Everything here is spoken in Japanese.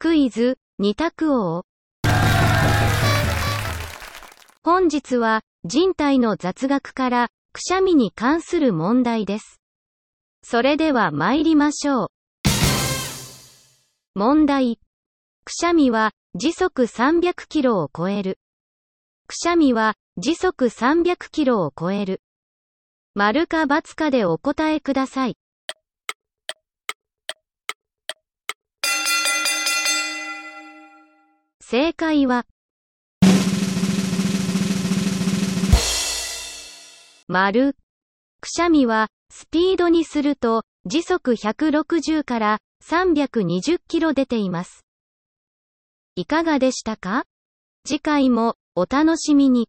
クイズ、二択王。本日は、人体の雑学から、くしゃみに関する問題です。それでは参りましょう。問題。くしゃみは、時速300キロを超える。くしゃみは、時速300キロを超える。丸か×かでお答えください。正解は、丸。くしゃみは、スピードにすると、時速160から320キロ出ています。いかがでしたか？次回もお楽しみに。